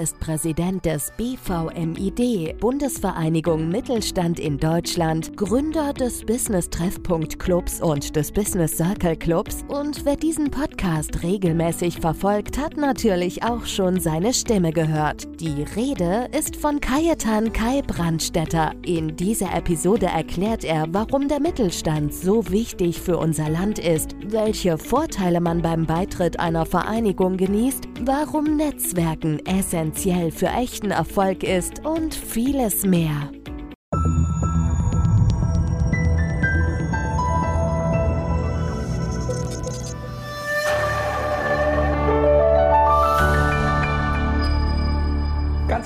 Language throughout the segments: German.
Ist Präsident des BVMID, Bundesvereinigung Mittelstand in Deutschland, Gründer des Business Treffpunkt Clubs und des Business Circle Clubs und wer diesen Podcast regelmäßig verfolgt, hat natürlich auch schon seine Stimme gehört. Die Rede ist von Kajetan Kai Brandstetter. In dieser Episode erklärt er, warum der Mittelstand so wichtig für unser Land ist, welche Vorteile man beim Beitritt einer Vereinigung genießt, warum Netzwerken essentiell für echten Erfolg ist und vieles mehr.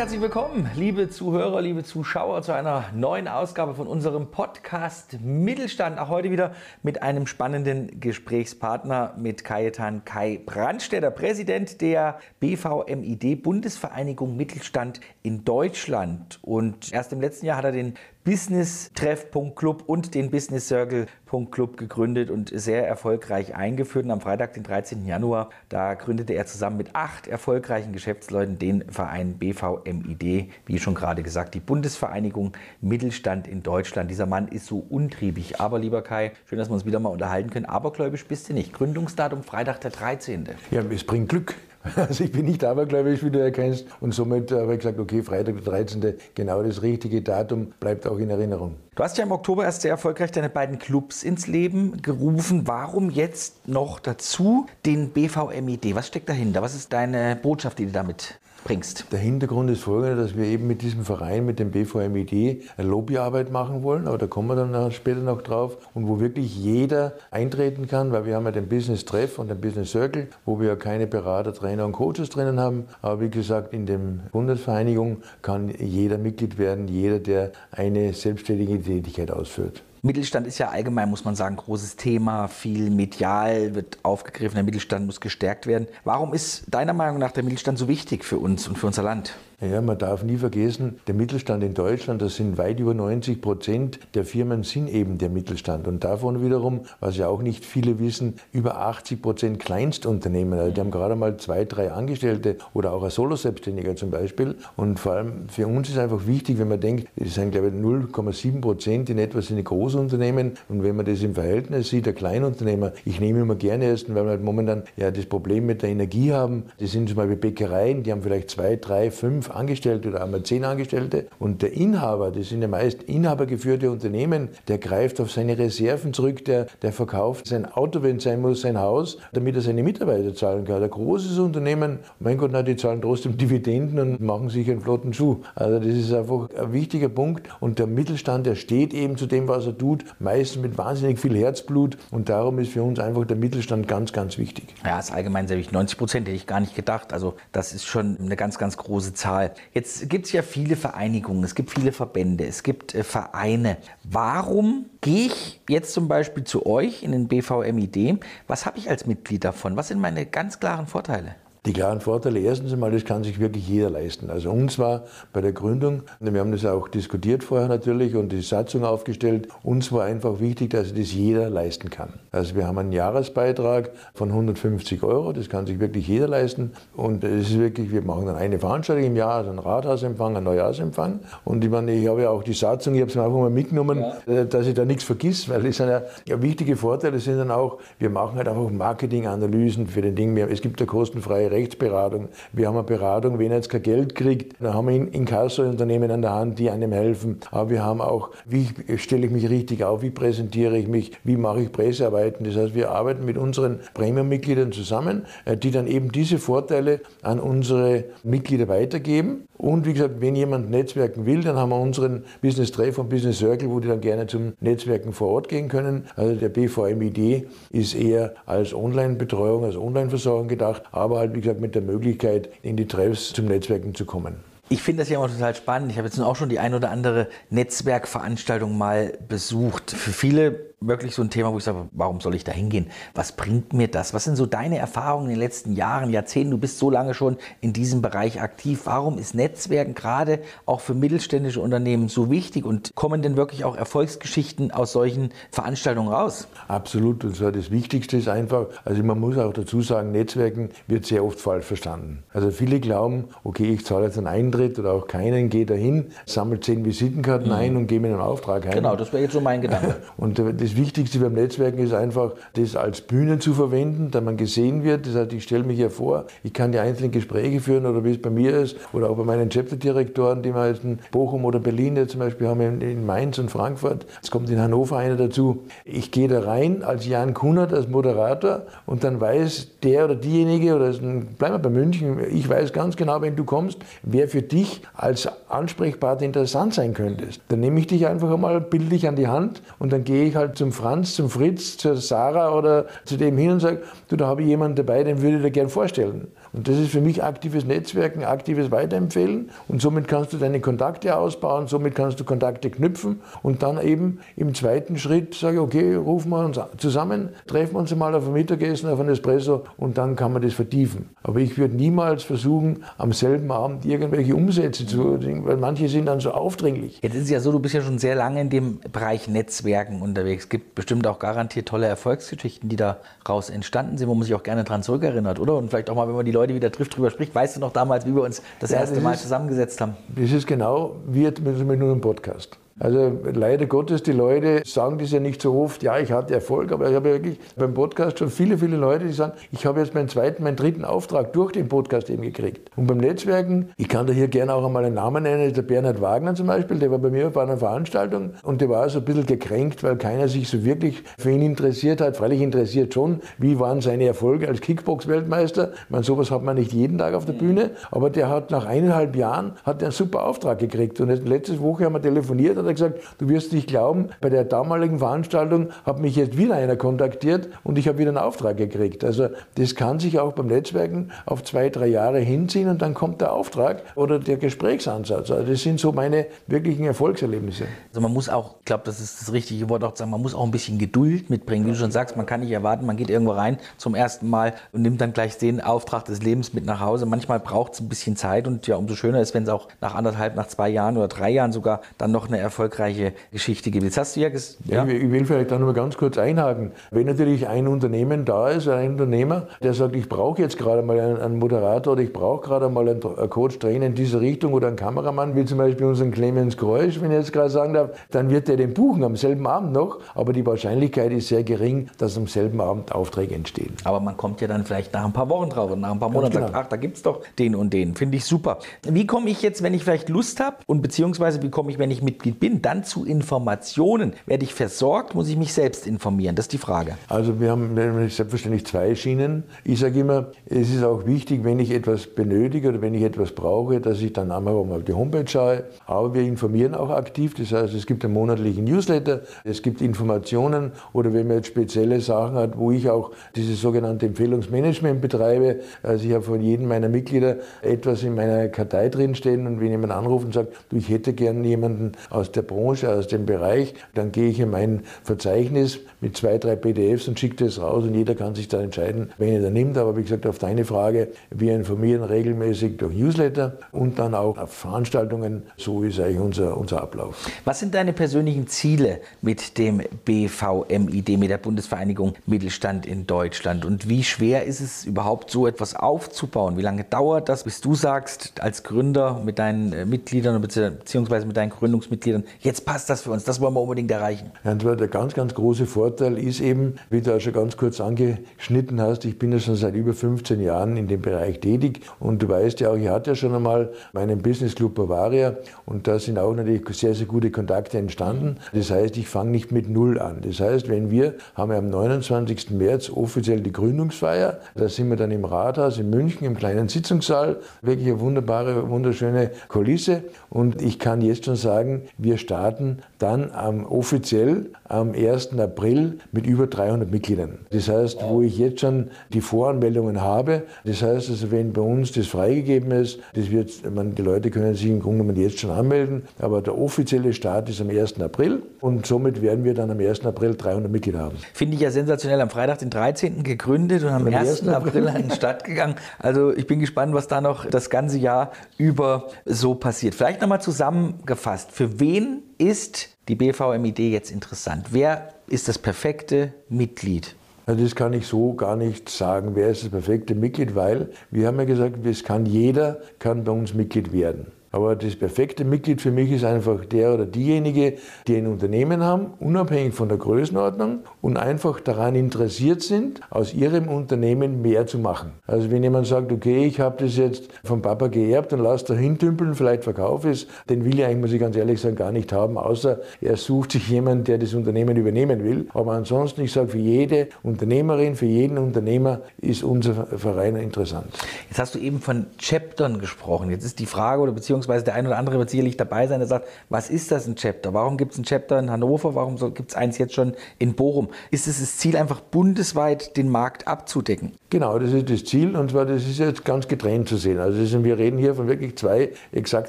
Herzlich willkommen, liebe Zuhörer, liebe Zuschauer, zu einer neuen Ausgabe von unserem Podcast Mittelstand. Auch heute wieder mit einem spannenden Gesprächspartner, mit Kajetan Kai Brandstätter, Präsident der BVMID, Bundesvereinigung Mittelstand in Deutschland. Und erst im letzten Jahr hat er den Business Treff.club und den Business Circle.club gegründet und sehr erfolgreich eingeführt. Und am Freitag, den 13. Januar, da gründete er zusammen mit acht erfolgreichen Geschäftsleuten den Verein BVMID, wie schon gerade gesagt, die Bundesvereinigung Mittelstand in Deutschland. Dieser Mann ist so untriebig. Aber lieber Kai, schön, dass wir uns wieder mal unterhalten können. Abergläubisch bist du nicht. Gründungsdatum Freitag, der 13. Ja, es bringt Glück. Also ich bin nicht abergläubisch, wie du erkennst. Und somit habe ich gesagt, okay, Freitag der 13. genau das richtige Datum, bleibt auch in Erinnerung. Du hast ja im Oktober erst sehr erfolgreich deine beiden Clubs ins Leben gerufen. Warum jetzt noch dazu den BVMID? Was steckt dahinter? Was ist deine Botschaft, die du damit bringst? Der Hintergrund ist folgender, dass wir eben mit diesem Verein, mit dem BVMID, eine Lobbyarbeit machen wollen, aber da kommen wir dann später noch drauf, und wo wirklich jeder eintreten kann, weil wir haben ja den Business Treff und den Business Circle, wo wir ja keine Berater, Trainer und Coaches drinnen haben, aber wie gesagt, in der Bundesvereinigung kann jeder Mitglied werden, jeder, der eine selbstständige Tätigkeit ausführt. Mittelstand ist ja allgemein, muss man sagen, großes Thema. Viel medial wird aufgegriffen. Der Mittelstand muss gestärkt werden. Warum ist deiner Meinung nach der Mittelstand so wichtig für uns und für unser Land? Ja, man darf nie vergessen, der Mittelstand in Deutschland, das sind weit über 90 Prozent der Firmen sind eben der Mittelstand. Und davon wiederum, was ja auch nicht viele wissen, über 80 Prozent Kleinstunternehmen. Also die haben gerade mal zwei, drei Angestellte oder auch ein Solo-Selbstständiger zum Beispiel. Und vor allem für uns ist einfach wichtig, wenn man denkt, es sind glaube ich 0,7 Prozent in etwa sind die Großunternehmen. Und wenn man das im Verhältnis sieht, der Kleinunternehmer, ich nehme immer gerne erst, weil wir halt momentan ja das Problem mit der Energie haben. Das sind zum Beispiel Bäckereien, die haben vielleicht zwei, drei, fünf Angestellte oder einmal zehn Angestellte. Und der Inhaber, das sind ja meist inhabergeführte Unternehmen, der greift auf seine Reserven zurück, der, der verkauft sein Auto, wenn es sein muss, sein Haus, damit er seine Mitarbeiter zahlen kann. Ein großes Unternehmen, mein Gott, na, die zahlen trotzdem Dividenden und machen sich einen flotten Schuh. Also das ist einfach ein wichtiger Punkt. Und der Mittelstand, der steht eben zu dem, was er tut, meistens mit wahnsinnig viel Herzblut. Und darum ist für uns einfach der Mittelstand ganz, ganz wichtig. Ja, ist allgemein sehr wichtig. 90 Prozent hätte ich gar nicht gedacht. Also das ist schon eine ganz, ganz große Zahl. Jetzt gibt es ja viele Vereinigungen, es gibt viele Verbände, es gibt äh, Vereine. Warum gehe ich jetzt zum Beispiel zu euch in den BVMID? Was habe ich als Mitglied davon? Was sind meine ganz klaren Vorteile? Die klaren Vorteile, erstens einmal, das kann sich wirklich jeder leisten. Also uns war bei der Gründung, wir haben das auch diskutiert vorher natürlich und die Satzung aufgestellt, uns war einfach wichtig, dass das jeder leisten kann. Also wir haben einen Jahresbeitrag von 150 Euro, das kann sich wirklich jeder leisten und es ist wirklich, wir machen dann eine Veranstaltung im Jahr, also einen Rathausempfang, einen Neujahrsempfang und ich meine, ich habe ja auch die Satzung, ich habe es mir einfach mal mitgenommen, ja. Äh, dass ich da nichts vergiss, weil das sind ja, ja wichtige Vorteile sind dann auch, wir machen halt einfach Marketinganalysen für den Ding, es gibt ja kostenfreie Rechtsberatung. Wir haben eine Beratung, wenn er jetzt kein Geld kriegt, dann haben wir Inkasso-Unternehmen an der Hand, die einem helfen. Aber wir haben auch, wie stelle ich mich richtig auf, wie präsentiere ich mich, wie mache ich Pressearbeiten. Das heißt, wir arbeiten mit unseren Premium-Mitgliedern zusammen, äh, die dann eben diese Vorteile an unsere Mitglieder weitergeben. Und wie gesagt, wenn jemand netzwerken will, dann haben wir unseren Business Treff und Business Circle, wo die dann gerne zum Netzwerken vor Ort gehen können. Also der BVMID ist eher als Online-Betreuung, als Online-Versorgung gedacht, aber halt wie gesagt mit der Möglichkeit, in die Treffs zum Netzwerken zu kommen. Ich finde das ja immer total spannend. Ich habe jetzt auch schon die ein oder andere Netzwerkveranstaltung mal besucht. Für viele wirklich so ein Thema, wo ich sage, warum soll ich da hingehen? Was bringt mir das? Was sind so deine Erfahrungen in den letzten Jahren, Jahrzehnten? Du bist so lange schon in diesem Bereich aktiv. Warum ist Netzwerken gerade auch für mittelständische Unternehmen so wichtig und kommen denn wirklich auch Erfolgsgeschichten aus solchen Veranstaltungen raus? Absolut. Und zwar das Wichtigste ist einfach, also man muss auch dazu sagen, Netzwerken wird sehr oft falsch verstanden. Also viele glauben, okay, ich zahle jetzt einen Eintritt oder auch keinen, gehe dahin, sammle zehn Visitenkarten mhm. ein und gehe mit einem Auftrag heim. Genau, das wäre jetzt so mein Gedanke. Und das das Wichtigste beim Netzwerken ist einfach, das als Bühne zu verwenden, da man gesehen wird. Das heißt, ich stelle mich hier vor, ich kann die einzelnen Gespräche führen oder wie es bei mir ist oder auch bei meinen Chapterdirektoren, die in Bochum oder Berlin jetzt zum Beispiel haben, in Mainz und Frankfurt. Es kommt in Hannover einer dazu. Ich gehe da rein als Jan Kunert, als Moderator und dann weiß der oder diejenige, oder bleiben wir bei München, ich weiß ganz genau, wenn du kommst, wer für dich als Ansprechpartner interessant sein könntest. Dann nehme ich dich einfach einmal bildlich an die Hand und dann gehe ich halt zum Franz, zum Fritz, zur Sarah oder zu dem hin und sage, du, da habe ich jemanden dabei, den würde ich dir gerne vorstellen. Und das ist für mich aktives Netzwerken, aktives Weiterempfehlen. Und somit kannst du deine Kontakte ausbauen, somit kannst du Kontakte knüpfen und dann eben im zweiten Schritt sage okay, rufen wir uns zusammen, treffen wir uns mal auf ein Mittagessen, auf ein Espresso und dann kann man das vertiefen. Aber ich würde niemals versuchen, am selben Abend irgendwelche Umsätze zu, weil manche sind dann so aufdringlich. Jetzt ist es ja so, du bist ja schon sehr lange in dem Bereich Netzwerken unterwegs. Es gibt bestimmt auch garantiert tolle Erfolgsgeschichten, die daraus entstanden sind, wo man sich auch gerne dran zurückerinnert, oder? Und vielleicht auch mal, wenn man die Leute wieder trifft, drüber spricht. Weißt du noch damals, wie wir uns das ja, erste das Mal ist, zusammengesetzt haben? Das ist genau wie mit nur einem Podcast. Also leider Gottes, die Leute sagen das ja nicht so oft, ja, ich hatte Erfolg, aber ich habe wirklich beim Podcast schon viele, viele Leute, die sagen, ich habe jetzt meinen zweiten, meinen dritten Auftrag durch den Podcast eben gekriegt. Und beim Netzwerken, ich kann da hier gerne auch einmal einen Namen nennen, der Bernhard Wagner zum Beispiel, der war bei mir bei einer Veranstaltung und der war so ein bisschen gekränkt, weil keiner sich so wirklich für ihn interessiert hat. Freilich interessiert schon, wie waren seine Erfolge als Kickbox-Weltmeister. Ich meine, sowas hat man nicht jeden Tag auf der Bühne, aber der hat nach eineinhalb Jahren hat einen super Auftrag gekriegt. Und letzte Woche haben wir telefoniert und er gesagt, du wirst nicht glauben, bei der damaligen Veranstaltung hat mich jetzt wieder einer kontaktiert und ich habe wieder einen Auftrag gekriegt. Also das kann sich auch beim Netzwerken auf zwei, drei Jahre hinziehen und dann kommt der Auftrag oder der Gesprächsansatz. Also das sind so meine wirklichen Erfolgserlebnisse. Also man muss auch, ich glaube, das ist das richtige Wort auch zu sagen, man muss auch ein bisschen Geduld mitbringen. Wie du schon sagst, man kann nicht erwarten, man geht irgendwo rein zum ersten Mal und nimmt dann gleich den Auftrag des Lebens mit nach Hause. Manchmal braucht es ein bisschen Zeit und ja, umso schöner ist, wenn es auch nach anderthalb, nach zwei Jahren oder drei Jahren sogar dann noch eine erfolgreiche Geschichte gibt. Jetzt hast du ja gesagt. Ja? Ich will vielleicht da mal ganz kurz einhaken. Wenn natürlich ein Unternehmen da ist, ein Unternehmer, der sagt, ich brauche jetzt gerade mal einen, Moderator oder ich brauche gerade mal einen Coach, Trainer in diese Richtung oder einen Kameramann, wie zum Beispiel unseren Clemens Geräusch, wenn ich jetzt gerade sagen darf, dann wird der den buchen am selben Abend noch. Aber die Wahrscheinlichkeit ist sehr gering, dass am selben Abend Aufträge entstehen. Aber man kommt ja dann vielleicht nach ein paar Wochen drauf und nach ein paar Monaten genau. sagt, ach, da gibt es doch den und den. Finde ich super. Wie komme ich jetzt, wenn ich vielleicht Lust habe und beziehungsweise wie komme ich, wenn ich Mitglied bin, dann zu Informationen. Werde ich versorgt, muss ich mich selbst informieren? Das ist die Frage. Also wir haben selbstverständlich zwei Schienen. Ich sage immer, es ist auch wichtig, wenn ich etwas benötige oder wenn ich etwas brauche, dass ich dann einmal auf die Homepage schaue. Aber wir informieren auch aktiv. Das heißt, es gibt einen monatlichen Newsletter, es gibt Informationen oder wenn man jetzt spezielle Sachen hat, wo ich auch dieses sogenannte Empfehlungsmanagement betreibe. Also ich habe von jedem meiner Mitglieder etwas in meiner Kartei drinstehen und wenn jemand anruft und sagt, du, ich hätte gerne jemanden aus der Branche, aus dem Bereich. Dann gehe ich in mein Verzeichnis mit zwei, drei PDFs und schicke das raus und jeder kann sich dann entscheiden, wen er da nimmt. Aber wie gesagt, auf deine Frage, wir informieren regelmäßig durch Newsletter und dann auch auf Veranstaltungen. So ist eigentlich unser, unser Ablauf. Was sind deine persönlichen Ziele mit dem BVMID, mit der Bundesvereinigung Mittelstand in Deutschland? Und wie schwer ist es überhaupt, so etwas aufzubauen? Wie lange dauert das, bis du sagst, als Gründer mit deinen äh, Mitgliedern bzw. mit deinen Gründungsmitgliedern, jetzt passt das für uns, das wollen wir unbedingt erreichen? Ja, der ganz, ganz große Vorteil ist eben, wie du auch schon ganz kurz angeschnitten hast, ich bin ja schon seit über 15 Jahren in dem Bereich tätig und du weißt ja auch, ich hatte ja schon einmal meinen Business Club Bavaria und da sind auch natürlich sehr, sehr gute Kontakte entstanden. Das heißt, ich fange nicht mit Null an. Das heißt, wenn wir haben wir am 29. März offiziell die Gründungsfeier, da sind wir dann im Rathaus in München im kleinen Sitzungssaal, wirklich eine wunderbare, wunderschöne Kulisse und ich kann jetzt schon sagen, wir wir starten dann ähm, offiziell am 1. April mit über 300 Mitgliedern. Das heißt, wo ich jetzt schon die Voranmeldungen habe, das heißt also, wenn bei uns das freigegeben ist, das wird, man, die Leute können sich im Grunde genommen jetzt schon anmelden, aber der offizielle Start ist am 1. April und somit werden wir dann am 1. April 300 Mitglieder haben. Finde ich ja sensationell. Am Freitag, den 13. gegründet und am, am 1. April an den Start gegangen. Also ich bin gespannt, was da noch das ganze Jahr über so passiert. Vielleicht nochmal zusammengefasst. Für wen ist die BVMID jetzt interessant? Wer ist das perfekte Mitglied? Das kann ich so gar nicht sagen, wer ist das perfekte Mitglied, weil wir haben ja gesagt, es kann jeder kann bei uns Mitglied werden. Aber das perfekte Mitglied für mich ist einfach der oder diejenige, die ein Unternehmen haben, unabhängig von der Größenordnung und einfach daran interessiert sind, aus ihrem Unternehmen mehr zu machen. Also wenn jemand sagt, okay, ich habe das jetzt vom Papa geerbt und lasse da hintümpeln, vielleicht verkaufe es, den will ich eigentlich, muss ich ganz ehrlich sagen, gar nicht haben, außer er sucht sich jemanden, der das Unternehmen übernehmen will. Aber ansonsten, ich sage, für jede Unternehmerin, für jeden Unternehmer ist unser Verein interessant. Jetzt hast du eben von Chaptern gesprochen. Jetzt ist die Frage oder beziehungsweise beziehungsweise der ein oder andere wird sicherlich dabei sein, der sagt, was ist das ein Chapter? Warum gibt es ein Chapter in Hannover? Warum gibt es eins jetzt schon in Bochum? Ist es das Ziel, einfach bundesweit den Markt abzudecken? Genau, das ist das Ziel und zwar, das ist jetzt ganz getrennt zu sehen. Also ist, wir reden hier von wirklich zwei exakt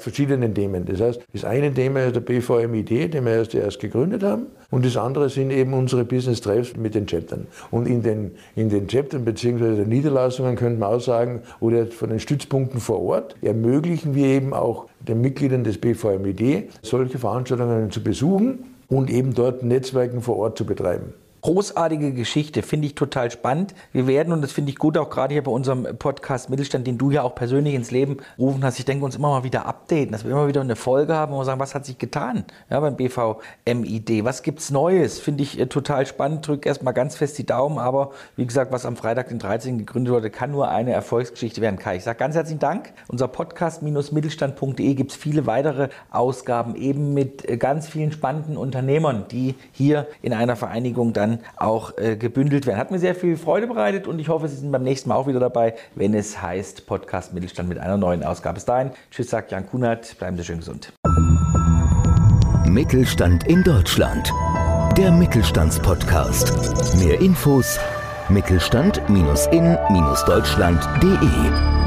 verschiedenen Themen. Das heißt, das eine Thema ist der BVMID, den wir erst, erst gegründet haben und das andere sind eben unsere Business-Treffs mit den Chaptern. Und in den, in den Chaptern bzw. den Niederlassungen könnte man auch sagen, oder von den Stützpunkten vor Ort, ermöglichen wir eben auch den Mitgliedern des BVMID, solche Veranstaltungen zu besuchen und eben dort Netzwerken vor Ort zu betreiben. Großartige Geschichte, finde ich total spannend. Wir werden, und das finde ich gut, auch gerade hier bei unserem Podcast Mittelstand, den du ja auch persönlich ins Leben rufen hast, ich denke, uns immer mal wieder updaten, dass wir immer wieder eine Folge haben, wo wir sagen, was hat sich getan ja, beim BVMID, was gibt es Neues, finde ich äh, total spannend. Drück erstmal ganz fest die Daumen, aber wie gesagt, was am Freitag, den 13. gegründet wurde, kann nur eine Erfolgsgeschichte werden. Kai, ich sage ganz herzlichen Dank. Unser Podcast-mittelstand.de gibt es viele weitere Ausgaben, eben mit äh, ganz vielen spannenden Unternehmern, die hier in einer Vereinigung dann auch äh, gebündelt werden. Hat mir sehr viel Freude bereitet und ich hoffe, Sie sind beim nächsten Mal auch wieder dabei, wenn es heißt Podcast Mittelstand mit einer neuen Ausgabe. Bis dahin, tschüss, sagt Jan Kunert, bleiben Sie schön gesund. Mittelstand in Deutschland. Der Mittelstandspodcast. Mehr Infos Mittelstand-in-deutschland.de